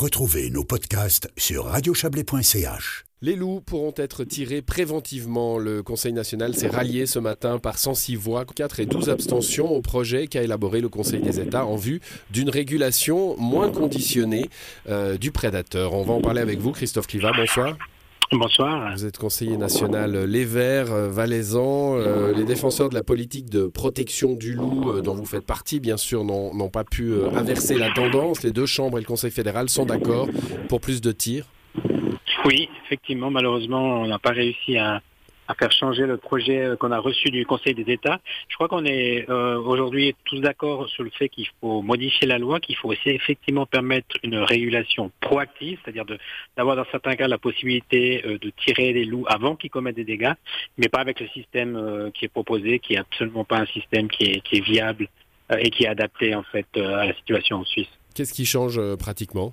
Retrouvez nos podcasts sur radiochablais.ch. Les loups pourront être tirés préventivement. Le Conseil national s'est rallié ce matin par 106 voix, 4 et 12 abstentions au projet qu'a élaboré le Conseil des États en vue d'une régulation moins conditionnée euh, du prédateur. On va en parler avec vous, Christophe Cliva. Bonsoir. Bonsoir. Vous êtes conseiller national Les Verts, euh, Valaisan. Euh, les défenseurs de la politique de protection du loup, dont vous faites partie, bien sûr, n'ont pas pu inverser la tendance. Les deux chambres et le Conseil fédéral sont d'accord pour plus de tirs. Oui, effectivement, malheureusement, on n'a pas réussi à, faire changer le projet euh, qu'on a reçu du Conseil des États. Je crois qu'on est euh, aujourd'hui tous d'accord sur le fait qu'il faut modifier la loi, qu'il faut aussi effectivement permettre une régulation proactive, c'est-à-dire d'avoir dans certains cas la possibilité euh, de tirer les loups avant qu'ils commettent des dégâts, mais pas avec le système qui est proposé, qui est absolument pas un système qui est, qui est viable et qui est adapté en fait à la situation en Suisse. Qu'est-ce qui change pratiquement?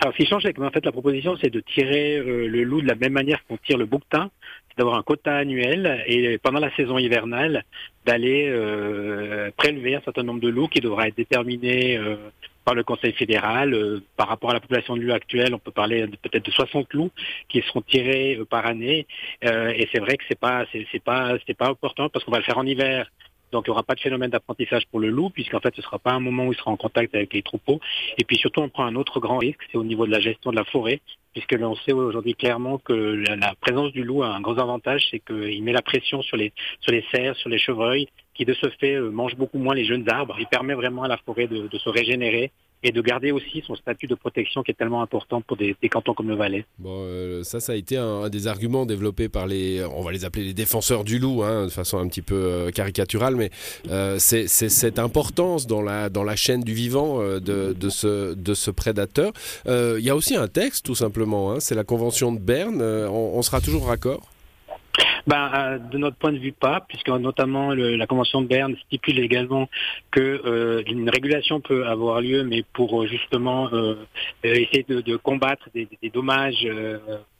Alors, ce qui change, c'est que en fait, la proposition, c'est de tirer euh, le loup de la même manière qu'on tire le bouquetin, d'avoir un quota annuel et pendant la saison hivernale, d'aller euh, prélever un certain nombre de loups qui devra être déterminé euh, par le Conseil fédéral. par rapport à la population de loups actuelle, on peut parler peut-être de 60 loups qui seront tirés par année. et c'est vrai que c'est pas, c'est pas, c'est pas important parce qu'on va le faire en hiver. Donc il n'y aura pas de phénomène d'apprentissage pour le loup, puisqu'en fait ce ne sera pas un moment où il sera en contact avec les troupeaux. Et puis surtout, on prend un autre grand risque, c'est au niveau de la gestion de la forêt, puisque l'on sait aujourd'hui clairement que la, présence du loup a un gros avantage, c'est qu'il met la pression sur les, sur cerfs, sur les chevreuils, qui de ce fait euh, mangent beaucoup moins les jeunes arbres. Il permet vraiment à la forêt de se régénérer et de garder aussi son statut de protection qui est tellement important pour des, cantons comme le Valais. Bon, euh, ça, ça a été un, des arguments développés par les, on va les appeler les défenseurs du loup, hein, de façon un petit peu euh, caricaturale, mais euh, c'est cette importance dans la, dans la chaîne du vivant de, de, ce, de ce prédateur. Il y a aussi un texte, tout simplement, hein, c'est la Convention de Berne, on, on sera toujours raccord? Ben, euh, de notre point de vue, pas, puisque notamment la Convention de Berne stipule également que euh, une régulation peut avoir lieu, mais pour euh, justement essayer de, combattre des, des dommages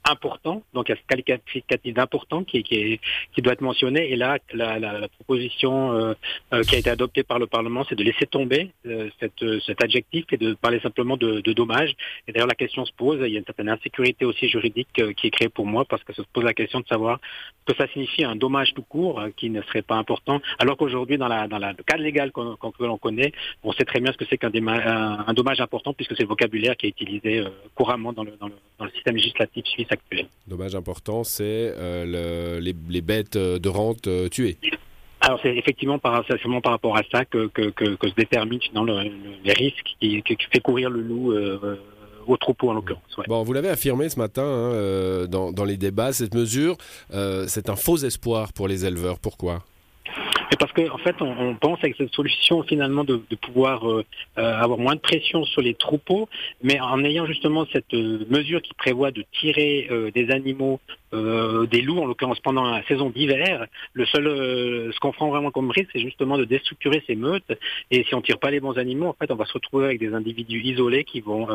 important, donc il y a ce qualificatif d'important qui, qui, qui, doit être mentionné. Et là, la, la, la proposition euh, euh, qui a été adoptée par le Parlement, c'est de laisser tomber euh, cet adjectif et de parler simplement de, de dommages. Et d'ailleurs, la question se pose, il y a une certaine insécurité aussi juridique qui est créée pour moi, parce que ça se pose la question de savoir que ça signifie un dommage tout court qui ne serait pas important, alors qu'aujourd'hui, dans, la, dans la, le cadre légal qu'on que l'on connaît, on sait très bien ce que c'est qu'un un, dommage important, puisque c'est le vocabulaire qui est utilisé couramment dans le, dans, le, dans le système législatif suisse Dommage important, c'est euh, les, bêtes de rente euh, tuées. Alors c'est effectivement par, par rapport à ça que, que, se détermine le, les risques qui, fait courir le loup euh, au troupeau en l'occurrence. Vous l'avez affirmé ce matin hein, dans, dans, les débats, cette mesure, c'est un faux espoir pour les éleveurs. Pourquoi? C'est parce qu'en en fait, on, pense avec cette solution finalement de, pouvoir euh, euh, avoir moins de pression sur les troupeaux, mais en ayant justement cette euh, mesure qui prévoit de tirer des animaux, des loups en l'occurrence pendant la saison d'hiver, le seul, ce qu'on prend vraiment comme risque, c'est justement de déstructurer ces meutes. Et si on tire pas les bons animaux, en fait, on va se retrouver avec des individus isolés qui vont,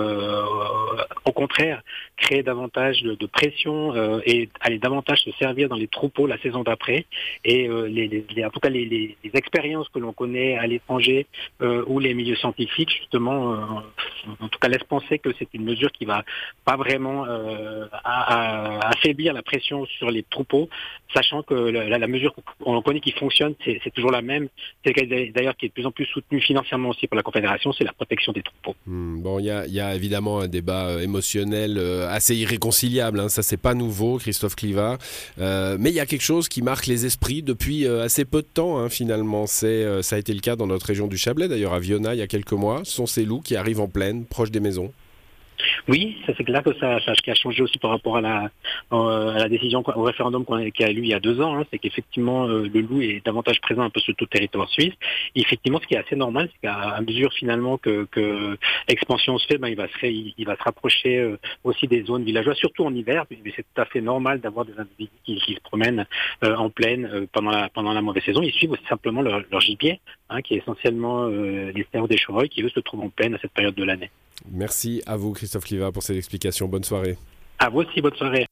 au contraire, créer davantage de, pression et aller davantage se servir dans les troupeaux la saison d'après. Et les, en tout cas les les, expériences que l'on connaît à l'étranger euh, ou les milieux scientifiques, justement, euh, en tout cas, laissent penser que c'est une mesure qui va pas vraiment euh, affaiblir la pression sur les troupeaux, sachant que la, mesure qu'on connaît qui fonctionne, c'est toujours la même. C'est d'ailleurs qui est de plus en plus soutenue financièrement aussi par la Confédération, c'est la protection des troupeaux. Hmm, bon, il y a, évidemment un débat émotionnel assez irréconciliable. Hein, ça, c'est pas nouveau, Christophe Cliva, mais il y a quelque chose qui marque les esprits depuis assez peu de temps Hein, finalement. Euh, ça a été le cas dans notre région du Chablais, d'ailleurs à Viona il y a quelques mois. Ce sont ces loups qui arrivent en plaine, proche des maisons. Oui, ça c'est clair que ça, ça, a changé aussi par rapport à la, euh, à la décision, au référendum qu'on a, qui a eu il y a deux ans, hein, c'est qu'effectivement euh, le loup est davantage présent un peu sur tout le territoire suisse. Et effectivement, ce qui est assez normal, c'est qu'à mesure finalement que, que l'expansion se fait, ben, il va se, il, va se rapprocher euh, aussi des zones villageoises, surtout en hiver. Mais c'est tout à fait normal d'avoir des individus qui, qui, se promènent en pleine pendant la pendant la mauvaise saison. Ils suivent aussi simplement leur, leur gibier, hein, qui est essentiellement les cerfs des chevreuils, qui eux se trouvent en pleine à cette période de l'année. Merci à vous, Christophe Cliva, pour cette explication. Bonne soirée. À vous aussi, bonne soirée.